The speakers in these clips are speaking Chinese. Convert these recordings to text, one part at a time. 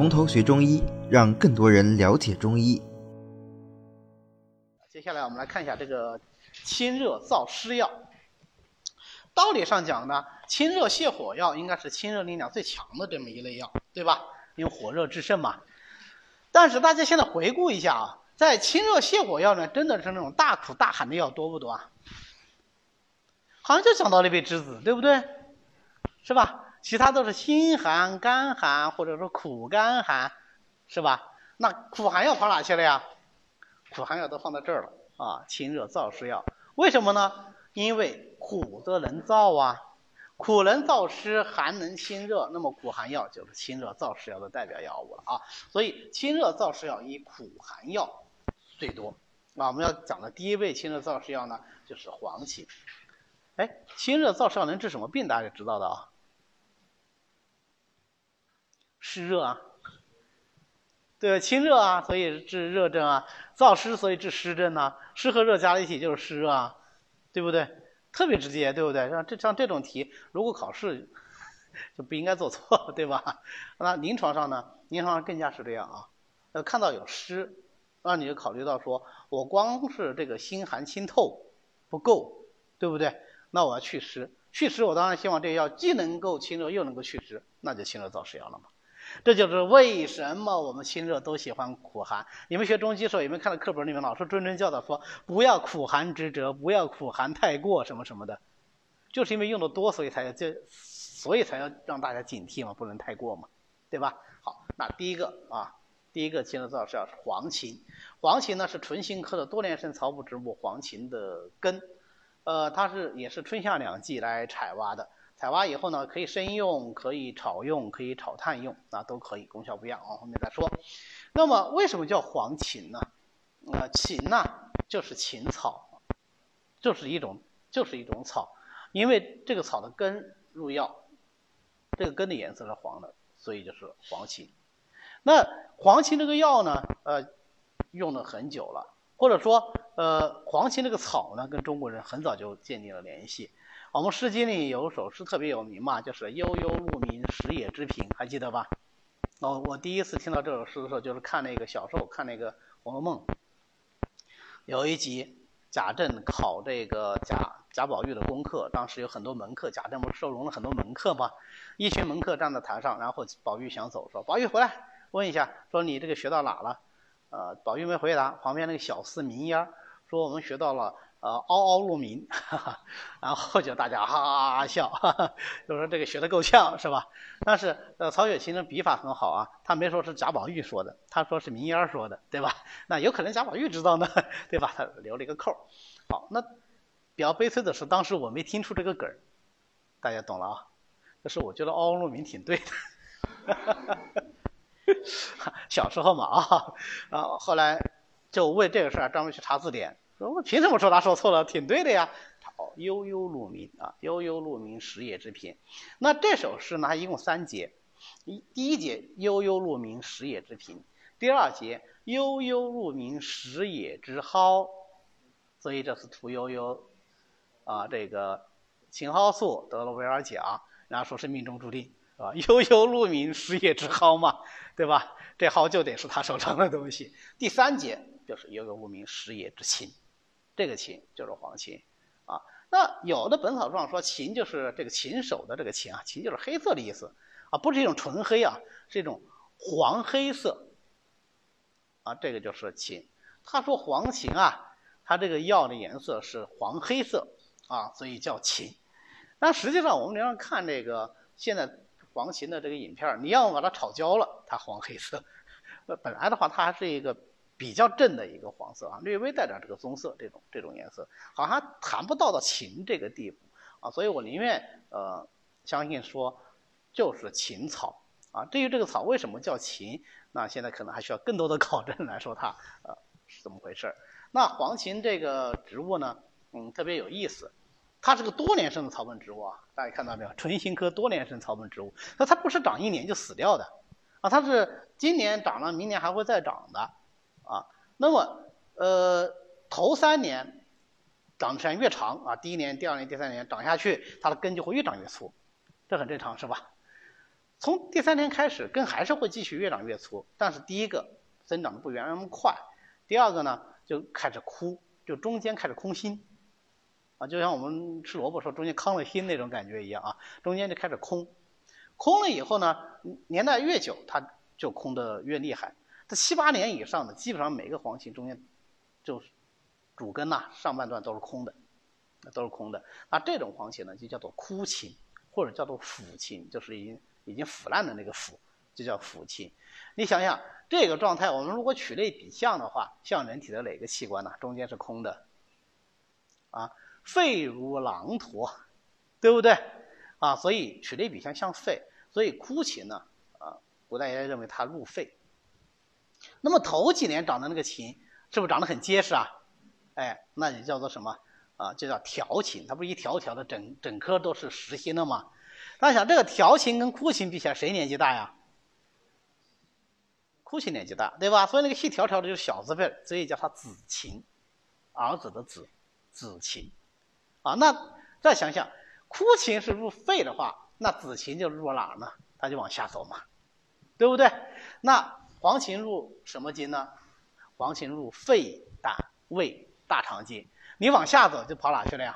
从头学中医，让更多人了解中医。接下来我们来看一下这个清热燥湿药。道理上讲呢，清热泻火药应该是清热力量最强的这么一类药，对吧？因为火热制胜嘛。但是大家现在回顾一下啊，在清热泻火药呢，真的是那种大苦大寒的药多不多啊？好像就讲到了一味栀子，对不对？是吧？其他都是心寒、肝寒，或者说苦肝寒，是吧？那苦寒药跑哪去了呀？苦寒药都放到这儿了啊！清热燥湿药，为什么呢？因为苦则能燥啊，苦能燥湿，寒能清热，那么苦寒药就是清热燥湿药的代表药物了啊！所以清热燥湿药以苦寒药最多。那我们要讲的第一味清热燥湿药呢，就是黄芩。哎，清热燥湿药能治什么病？大家知道的啊。湿热啊，对，清热啊，所以治热症啊；燥湿，所以治湿症啊。湿和热加在一起就是湿热啊，对不对？特别直接，对不对？像这像这种题，如果考试就不应该做错，对吧？那临床上呢？临床上更加是这样啊。呃，看到有湿，那你就考虑到说，我光是这个心寒清透不够，对不对？那我要祛湿，祛湿我当然希望这个药既能够清热又能够祛湿，那就清热燥湿药了嘛。这就是为什么我们清热都喜欢苦寒。你们学中医时候有没有看到课本里面老师谆谆教导说不要苦寒之折，不要苦寒太过什么什么的，就是因为用的多，所以才要这，所以才要让大家警惕嘛，不能太过嘛，对吧？好，那第一个啊，第一个清热燥湿药是黄芩。黄芩呢是唇形科的多年生草本植物黄芩的根，呃，它是也是春夏两季来采挖的。采挖以后呢，可以生用，可以炒用，可以炒炭用，啊，都可以，功效不一样，往后面再说。那么为什么叫黄芩呢？呃，芩呢就是芹草，就是一种就是一种草，因为这个草的根入药，这个根的颜色是黄的，所以就是黄芩。那黄芩这个药呢，呃，用了很久了，或者说，呃，黄芩这个草呢，跟中国人很早就建立了联系。我们《诗经》里有首诗特别有名嘛，就是“悠悠鹿鸣，食野之苹”，还记得吧？哦，我第一次听到这首诗的时候，就是看那个小时候看那个《红楼梦》，有一集贾政考这个贾贾宝玉的功课，当时有很多门客，贾政不是收容了很多门客吗？一群门客站在台上，然后宝玉想走，说：“宝玉回来，问一下，说你这个学到哪了？”呃，宝玉没回答，旁边那个小厮明烟说：“我们学到了。”呃，嗷嗷鹿鸣，然后就大家哈哈哈笑，就说这个学的够呛是吧？但是呃，曹雪芹的笔法很好啊，他没说是贾宝玉说的，他说是明烟说的，对吧？那有可能贾宝玉知道呢，对吧？他留了一个扣好，那比较悲催的是，当时我没听出这个梗儿，大家懂了啊？就是我觉得嗷嗷鹿鸣挺对的，小时候嘛啊，然后后来就为这个事儿专门去查字典。我凭什么说他说错了？挺对的呀。哦，悠悠鹿鸣啊，悠悠鹿鸣，食野之苹。那这首诗呢，它一共三节。一第一节悠悠鹿鸣，食野之苹。第二节悠悠鹿鸣，食野之蒿。所以这是屠呦呦啊，这个青蒿素得了维尔奖，然后说是命中注定，是吧？悠悠鹿鸣，食野之蒿嘛，对吧？这蒿就得是他手上的东西。第三节就是悠悠鹿鸣，食野之青。这个芩就是黄芩，啊，那有的本草状说芩就是这个禽首的这个芩啊，芩就是黑色的意思，啊，不是一种纯黑啊，是一种黄黑色，啊，这个就是芩。他说黄芩啊，它这个药的颜色是黄黑色，啊，所以叫秦。但实际上我们临床看这个现在黄芩的这个影片，你要么把它炒焦了，它黄黑色，本来的话它还是一个。比较正的一个黄色啊，略微带点这个棕色，这种这种颜色，好像谈不到到芹这个地步啊，所以我宁愿呃相信说就是芹草啊。至于这个草为什么叫芹，那现在可能还需要更多的 考证来说它呃是怎么回事。那黄芩这个植物呢，嗯，特别有意思，它是个多年生的草本植物啊，大家看到没有？唇形科多年生草本植物，那它不是长一年就死掉的啊，它是今年长了，明年还会再长的。啊，那么呃，头三年长的时间越长啊，第一年、第二年、第三年长下去，它的根就会越长越粗，这很正常是吧？从第三年开始，根还是会继续越长越粗，但是第一个增长的不原来那么快，第二个呢就开始枯，就中间开始空心，啊，就像我们吃萝卜时候中间糠了心那种感觉一样啊，中间就开始空，空了以后呢，年代越久，它就空的越厉害。它七八年以上的，基本上每个黄芩中间就是主根呐，上半段都是空的，那都是空的。那这种黄芪呢，就叫做枯芩，或者叫做腐芩，就是已经。已经腐烂的那个腐，就叫腐芩。你想想这个状态，我们如果取类比象的话，像人体的哪个器官呢？中间是空的，啊，肺如狼驼，对不对？啊，所以取类比象像肺，所以枯芩呢，啊，古代也认为它入肺。那么头几年长的那个琴，是不是长得很结实啊？哎，那也叫做什么？啊，就叫条琴，它不是一条条的，整整颗都是实心的吗？大家想，这个条琴跟枯琴比起来，谁年纪大呀？枯琴年纪大，对吧？所以那个细条条的就是小字辈，所以叫它子琴，儿子的子，子琴。啊，那再想想，枯琴是入肺的话，那子琴就入哪儿呢？它就往下走嘛，对不对？那黄芩入什么经呢？黄芩入肺、胆、胃、大肠经。你往下走就跑哪去了呀？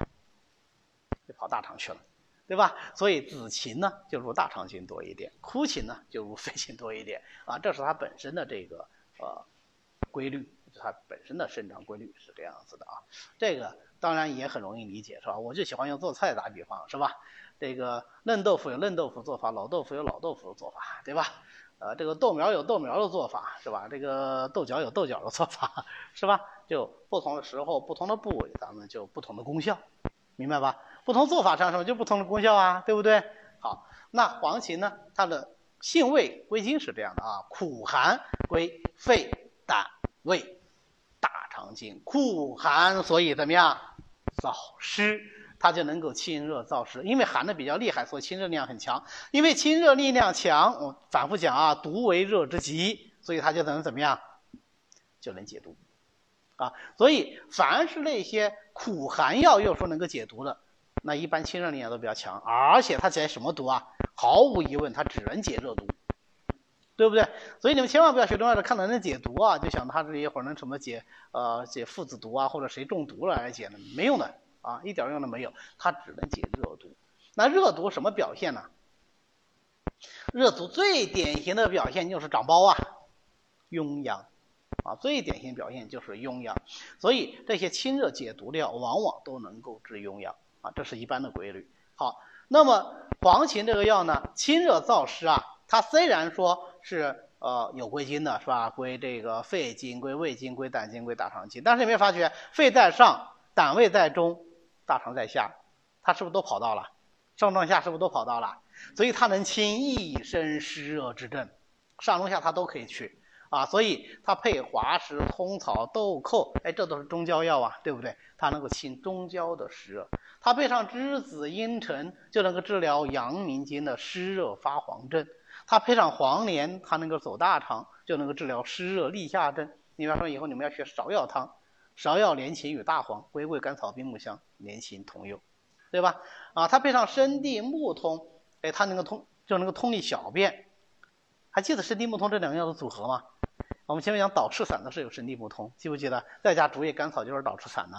就跑大肠去了。对吧？所以子芩呢就入大肠经多一点，枯芩呢就入肺经多一点啊，这是它本身的这个呃规律，就它本身的生长规律是这样子的啊。这个当然也很容易理解，是吧？我就喜欢用做菜打比方，是吧？这个嫩豆腐有嫩豆腐做法，老豆腐有老豆腐的做法，对吧？呃，这个豆苗有豆苗的做法，是吧？这个豆角有豆角的做法，是吧？就不同的时候、不同的部位，咱们就不同的功效，明白吧？不同做法上什么就不同的功效啊，对不对？好，那黄芪呢？它的性味归经是这样的啊，苦寒归肺、胆、胃、大肠经。苦寒，所以怎么样？燥湿，它就能够清热燥湿。因为寒的比较厉害，所以清热力量很强。因为清热力量强，我反复讲啊，毒为热之极，所以它就能怎么样？就能解毒啊。所以凡是那些苦寒药，又说能够解毒的。那一般清热力量都比较强，而且它解什么毒啊？毫无疑问，它只能解热毒，对不对？所以你们千万不要学中药的看到能解毒啊，就想它这一会儿能什么解呃解附子毒啊，或者谁中毒了来解呢？没用的啊，一点用都没有，它只能解热毒。那热毒什么表现呢？热毒最典型的表现就是长包啊，痈疡啊，最典型表现就是痈疡。所以这些清热解毒的药往往都能够治痈疡。啊，这是一般的规律。好，那么黄芩这个药呢，清热燥湿啊，它虽然说是呃有归经的，是吧？归这个肺经、归胃经、归胆经、归大肠经，但是有没有发觉，肺在上，胆胃在中，大肠在下，它是不是都跑到了？上中下是不是都跑到了？所以它能清一身湿热之症，上中下它都可以去。啊，所以它配滑石、通草、豆蔻，哎，这都是中焦药啊，对不对？它能够清中焦的湿热。它配上栀子、茵陈，就能够治疗阳明经的湿热发黄症。它配上黄连，它能够走大肠，就能够治疗湿热立下症。你比方说，以后你们要学芍药汤，芍药连芩与大黄、龟桂甘草冰木香连芩同用，对吧？啊，它配上生地、木通，哎，它能够通，就能够通利小便。还记得生地木通这两个药的组合吗？我们前面讲导赤散的是有生地木通，记不记得？再加竹叶甘草就是导赤散呢，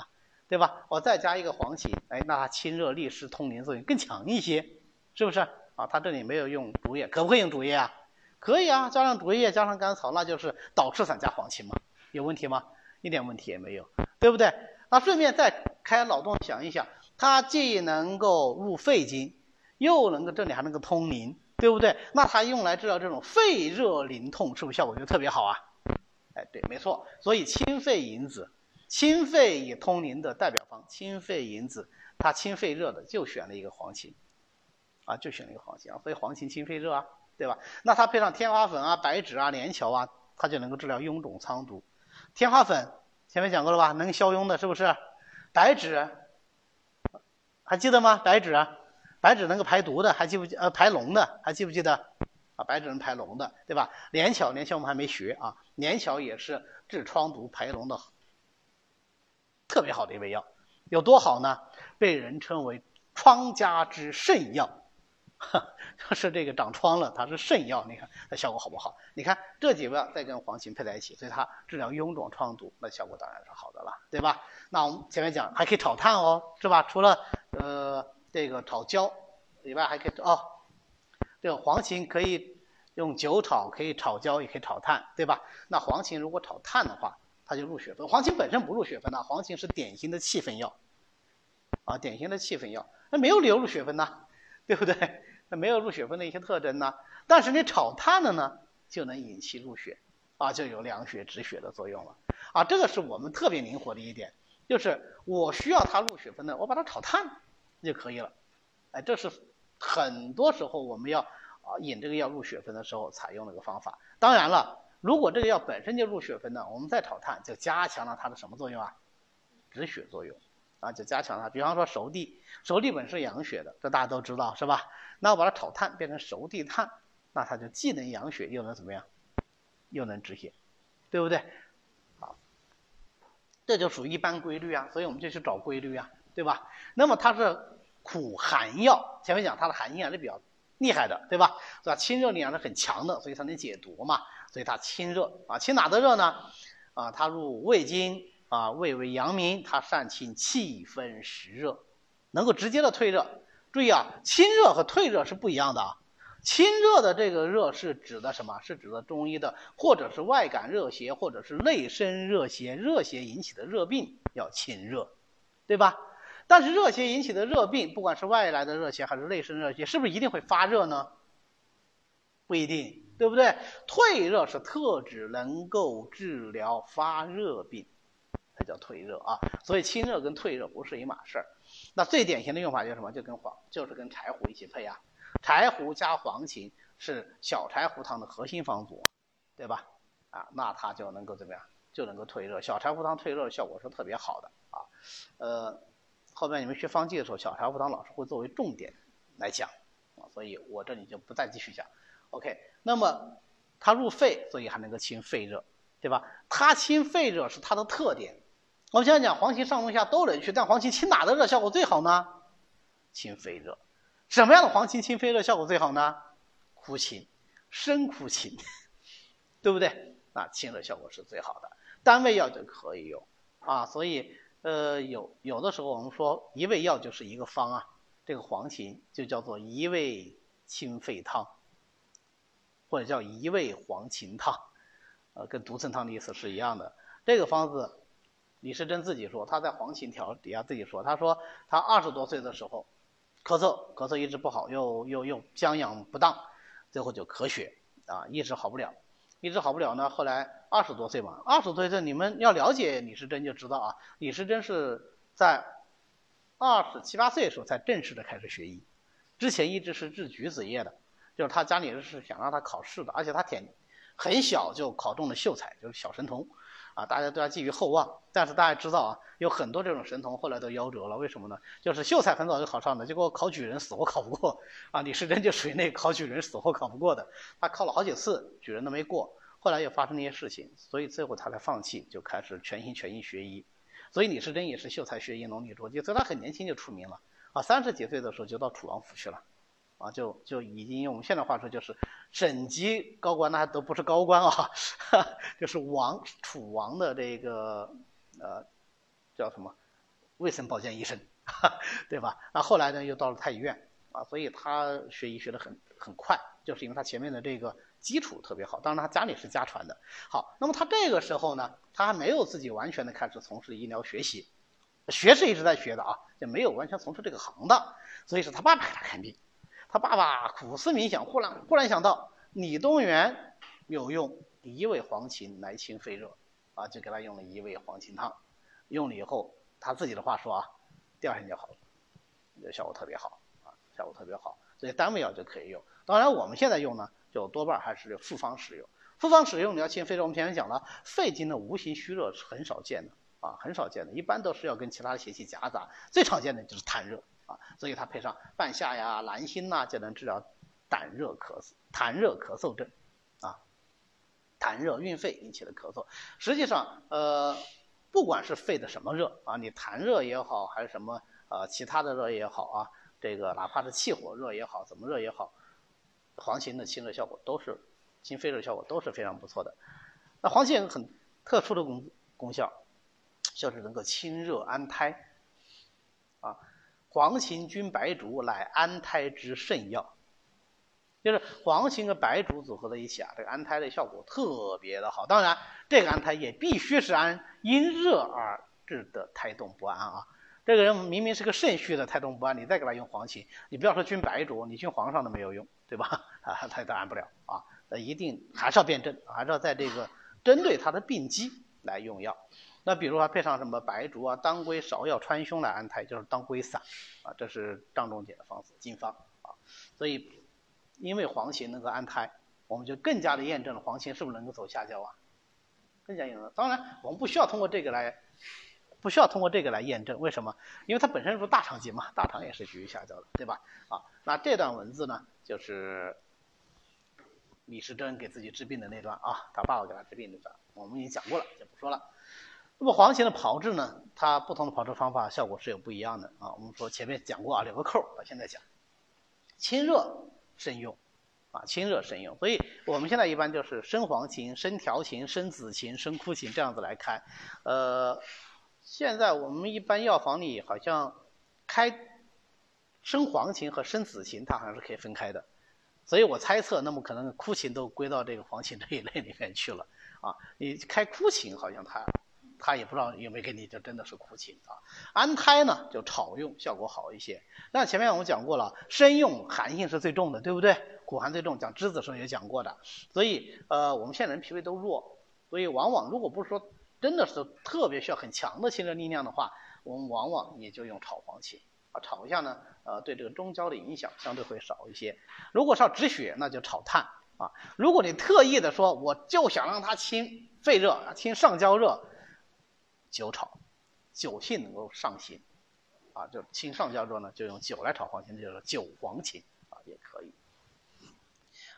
对吧？我再加一个黄芪，哎，那它清热利湿通淋作用更强一些，是不是？啊，它这里没有用竹叶，可不可以用竹叶啊？可以啊，加上竹叶，加上甘草，那就是导赤散加黄芪嘛，有问题吗？一点问题也没有，对不对？那顺便再开脑洞想一想，它既能够入肺经，又能够这里还能够通淋，对不对？那它用来治疗这种肺热淋痛，是不是效果就特别好啊？哎，对，没错。所以清肺引子，清肺以通淋的代表方，清肺引子，它清肺热的就选了一个黄芪，啊，就选了一个黄芪啊。所以黄芪清肺热啊，对吧？那它配上天花粉啊、白芷啊、连翘啊，它就能够治疗臃肿疮毒。天花粉前面讲过了吧，能消痈的，是不是？白芷还记得吗？白芷，白芷能够排毒的，还记不记？呃，排脓的，还记不记得？啊，白芷能排脓的，对吧？连翘，连翘我们还没学啊。连翘也是治疮毒排脓的特别好的一味药，有多好呢？被人称为疮家之圣药，就是这个长疮了，它是肾药，你看它效果好不好？你看这几味再跟黄芩配在一起，所以它治疗臃肿疮毒，那效果当然是好的了，对吧？那我们前面讲还可以炒炭哦，是吧？除了呃这个炒焦以外，还可以哦，这个黄芩可以用酒炒，可以炒焦，也可以炒炭，对吧？那黄芩如果炒炭的话，它就入血分。黄芩本身不入血分呐，黄芩是典型的气分药，啊，典型的气分药，那没有理由入血分呐，对不对？那没有入血分的一些特征呢，但是你炒炭了呢，就能引气入血，啊，就有凉血止血的作用了，啊，这个是我们特别灵活的一点，就是我需要它入血分的，我把它炒炭就可以了，哎，这是很多时候我们要啊引这个药入血分的时候采用的一个方法。当然了，如果这个药本身就入血分的，我们再炒炭就加强了它的什么作用啊？止血作用。啊，就加强它。比方说熟地，熟地本是养血的，这大家都知道是吧？那我把它炒炭变成熟地炭，那它就既能养血，又能怎么样？又能止血，对不对？好，这就属于一般规律啊。所以我们就去找规律啊，对吧？那么它是苦寒药，前面讲它的寒性还是比较厉害的，对吧？是吧？清热力量是很强的，所以它能解毒嘛。所以它清热啊，清哪的热呢？啊，它入胃经。啊，胃为阳明，它善清气分实热，能够直接的退热。注意啊，清热和退热是不一样的啊。清热的这个热是指的什么？是指的中医的，或者是外感热邪，或者是内生热邪，热邪引起的热病要清热，对吧？但是热邪引起的热病，不管是外来的热邪还是内生热邪，是不是一定会发热呢？不一定，对不对？退热是特指能够治疗发热病。它叫退热啊，所以清热跟退热不是一码事儿。那最典型的用法就是什么？就跟黄，就是跟柴胡一起配啊。柴胡加黄芩是小柴胡汤的核心方组，对吧？啊，那它就能够怎么样？就能够退热。小柴胡汤退热效果是特别好的啊。呃，后面你们学方剂的时候，小柴胡汤老师会作为重点来讲啊，所以我这里就不再继续讲。OK，那么它入肺，所以还能够清肺热，对吧？它清肺热是它的特点。我们现在讲黄芩上中下都能去，但黄芩清哪的热效果最好呢？清肺热。什么样的黄芩清肺热效果最好呢？苦芩，生苦芩，对不对？那清热效果是最好的，单味药就可以用啊。所以呃，有有的时候我们说一味药就是一个方啊，这个黄芩就叫做一味清肺汤，或者叫一味黄芩汤，呃，跟独参汤的意思是一样的。这个方子。李时珍自己说，他在黄芩条底下自己说，他说他二十多岁的时候，咳嗽咳嗽一直不好，又又又将养不当，最后就咳血啊，一直好不了，一直好不了呢。后来二十多岁嘛，二十多岁你们要了解李时珍就知道啊，李时珍是在二十七八岁的时候才正式的开始学医，之前一直是治举子业的，就是他家里人是想让他考试的，而且他挺很小就考中了秀才，就是小神童。啊，大家对他寄予厚望，但是大家知道啊，有很多这种神童后来都夭折了，为什么呢？就是秀才很早就考上的，结果考举人死活考不过啊。李时珍就属于那考举人死活考不过的，他考了好几次举人都没过，后来又发生那些事情，所以最后他才放弃，就开始全心全意学医。所以李时珍也是秀才学医，能力卓记，所以他很年轻就出名了啊，三十几岁的时候就到楚王府去了。啊，就就已经用我们现在话说，就是省级高官，那都不是高官啊，就是王楚王的这个呃叫什么卫生保健医生，对吧？那后来呢，又到了太医院啊，所以他学医学得很很快，就是因为他前面的这个基础特别好。当然，他家里是家传的。好，那么他这个时候呢，他还没有自己完全的开始从事医疗学习，学是一直在学的啊，就没有完全从事这个行当，所以是他爸爸给他看病。他爸爸苦思冥想，忽然忽然想到李东垣有用一味黄芩来清肺热，啊，就给他用了一味黄芩汤。用了以后，他自己的话说啊，第二天就好了，效果特别好啊，效果特别好。所以单味药就可以用。当然我们现在用呢，就多半还是复方使用。复方使用你要清肺热，我们前面讲了，肺经的无形虚热是很少见的啊，很少见的，一般都是要跟其他的邪气夹杂。最常见的就是痰热。啊，所以它配上半夏呀、兰心呐，就能治疗胆热咳嗽、痰热咳嗽症，啊，痰热运肺引起的咳嗽。实际上，呃，不管是肺的什么热啊，你痰热也好，还是什么呃其他的热也好啊，这个哪怕是气火热也好，怎么热也好，黄芩的清热效果都是清肺热效果都是非常不错的。那黄芩很特殊的功功效，就是能够清热安胎。啊，黄芩君白术乃安胎之圣药。就是黄芩和白术组合在一起啊，这个安胎的效果特别的好。当然，这个安胎也必须是安因热而致的胎动不安啊。这个人明明是个肾虚的胎动不安，你再给他用黄芩，你不要说君白术，你君皇上都没有用，对吧？啊，他都安不了啊。那一定还是要辨证，还是要在这个针对他的病机来用药。那比如说配上什么白术啊、当归、芍药、川芎来安胎，就是当归散啊，这是张仲景的方子金方啊。所以。因为黄芩能够安胎，我们就更加的验证了黄芩是不是能够走下焦啊？更加验证。当然，我们不需要通过这个来，不需要通过这个来验证。为什么？因为它本身是大肠经嘛，大肠也是属于下焦的，对吧？啊，那这段文字呢，就是李时珍给自己治病的那段啊，他爸爸给他治病那段，我们已经讲过了，就不说了。那么黄芩的炮制呢，它不同的炮制方法效果是有不一样的啊。我们说前面讲过啊，留个扣儿，现在讲清热。慎用，啊，清热慎用。所以我们现在一般就是生黄芩、生条芩、生紫芩、生枯芩这样子来开。呃，现在我们一般药房里好像开生黄芩和生紫芩，它好像是可以分开的。所以我猜测，那么可能枯芩都归到这个黄芩这一类里面去了。啊，你开枯芩好像它。他也不知道有没有给你，就真的是苦情啊。安胎呢，就炒用效果好一些。那前面我们讲过了，生用寒性是最重的，对不对？苦寒最重，讲栀子的时候也讲过的。所以，呃，我们现在人脾胃都弱，所以往往如果不是说真的是特别需要很强的清热力量的话，我们往往也就用炒黄芪啊，炒一下呢，呃，对这个中焦的影响相对会少一些。如果是要止血，那就炒炭啊。如果你特意的说，我就想让它清肺热、清上焦热。酒炒，酒性能够上行，啊，就清上焦热呢，就用酒来炒黄芩，就是酒黄芩啊，也可以。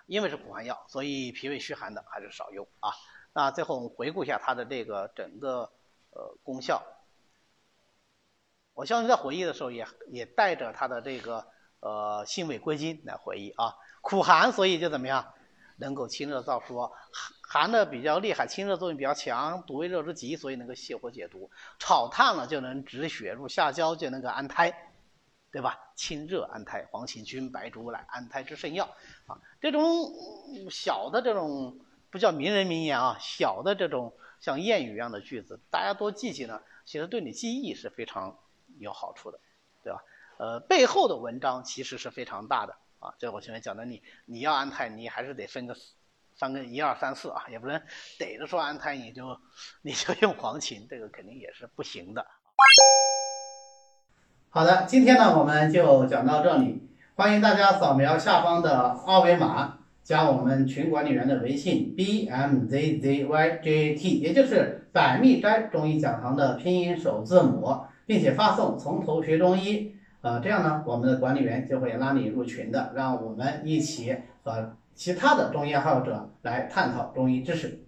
因为是苦寒药，所以脾胃虚寒的还是少用啊。那最后我们回顾一下它的这个整个呃功效。我相信在回忆的时候也也带着它的这个呃性味归经来回忆啊。苦寒，所以就怎么样，能够清热燥湿。寒寒的比较厉害，清热作用比较强，毒为热之极，所以能够泻火解毒。炒炭了就能止血入下焦，就能够安胎，对吧？清热安胎，黄芩菌白术乃安胎之圣药啊！这种小的这种不叫名人名言啊，小的这种像谚语一样的句子，大家多记记呢，其实对你记忆是非常有好处的，对吧？呃，背后的文章其实是非常大的啊。这我前面讲的，你你要安胎，你还是得分个。分个一二三四啊，也不能逮着说安胎你就你就用黄芩，这个肯定也是不行的。好的，今天呢我们就讲到这里，欢迎大家扫描下方的二维码，加我们群管理员的微信 b m z z y j t，也就是百密斋中医讲堂的拼音首字母，并且发送从头学中医，呃，这样呢我们的管理员就会拉你入群的，让我们一起和。其他的中医爱好者来探讨中医知识。